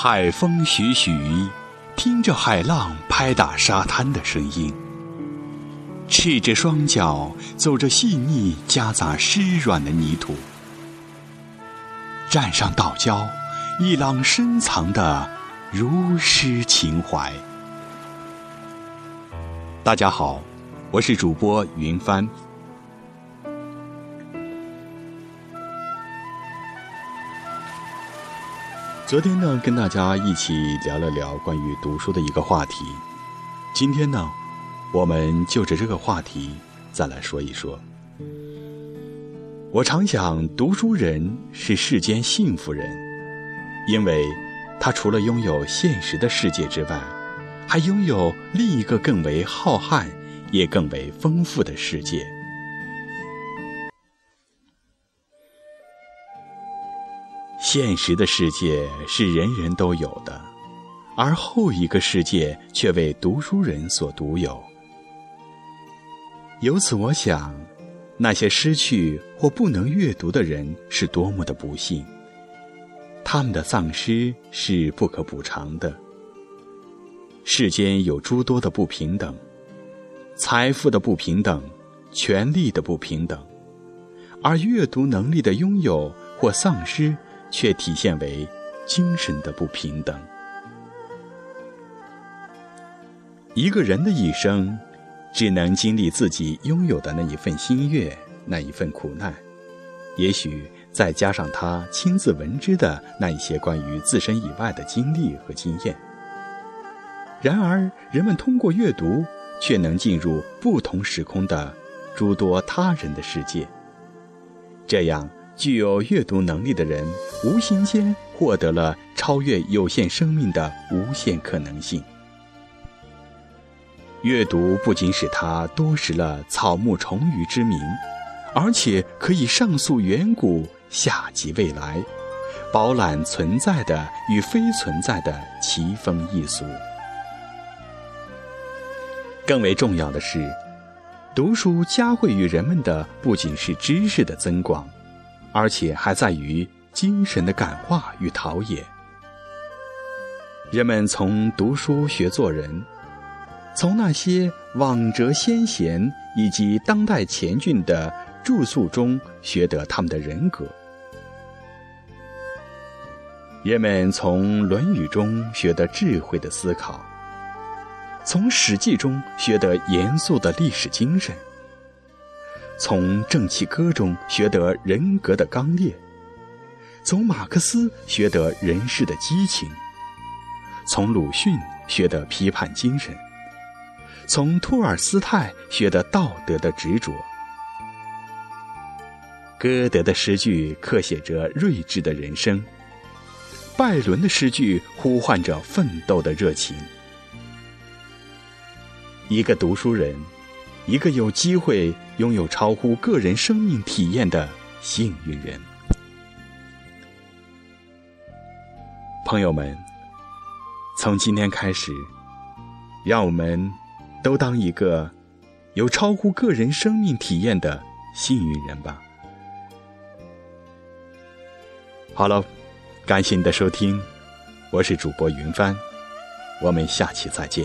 海风徐徐，听着海浪拍打沙滩的声音。赤着双脚走着细腻夹杂湿软的泥土，站上岛礁，一浪深藏的如诗情怀。大家好，我是主播云帆。昨天呢，跟大家一起聊了聊关于读书的一个话题。今天呢。我们就着这个话题再来说一说。我常想，读书人是世间幸福人，因为他除了拥有现实的世界之外，还拥有另一个更为浩瀚也更为丰富的世界。现实的世界是人人都有的，而后一个世界却为读书人所独有。由此，我想，那些失去或不能阅读的人是多么的不幸。他们的丧失是不可补偿的。世间有诸多的不平等，财富的不平等，权力的不平等，而阅读能力的拥有或丧失，却体现为精神的不平等。一个人的一生。只能经历自己拥有的那一份心悦，那一份苦难，也许再加上他亲自闻之的那一些关于自身以外的经历和经验。然而，人们通过阅读，却能进入不同时空的诸多他人的世界。这样，具有阅读能力的人，无形间获得了超越有限生命的无限可能性。阅读不仅使他多识了草木虫鱼之名，而且可以上溯远古，下及未来，饱览存在的与非存在的奇风异俗。更为重要的是，读书加惠于人们的不仅是知识的增广，而且还在于精神的感化与陶冶。人们从读书学做人。从那些往哲先贤以及当代前俊的著述中学得他们的人格，人们从《论语》中学得智慧的思考，从《史记》中学得严肃的历史精神，从《正气歌》中学得人格的刚烈，从马克思学得人世的激情，从鲁迅学得批判精神。从托尔斯泰学得道德的执着，歌德的诗句刻写着睿智的人生，拜伦的诗句呼唤着奋斗的热情。一个读书人，一个有机会拥有超乎个人生命体验的幸运人。朋友们，从今天开始，让我们。都当一个有超乎个人生命体验的幸运人吧。好了，感谢你的收听，我是主播云帆，我们下期再见。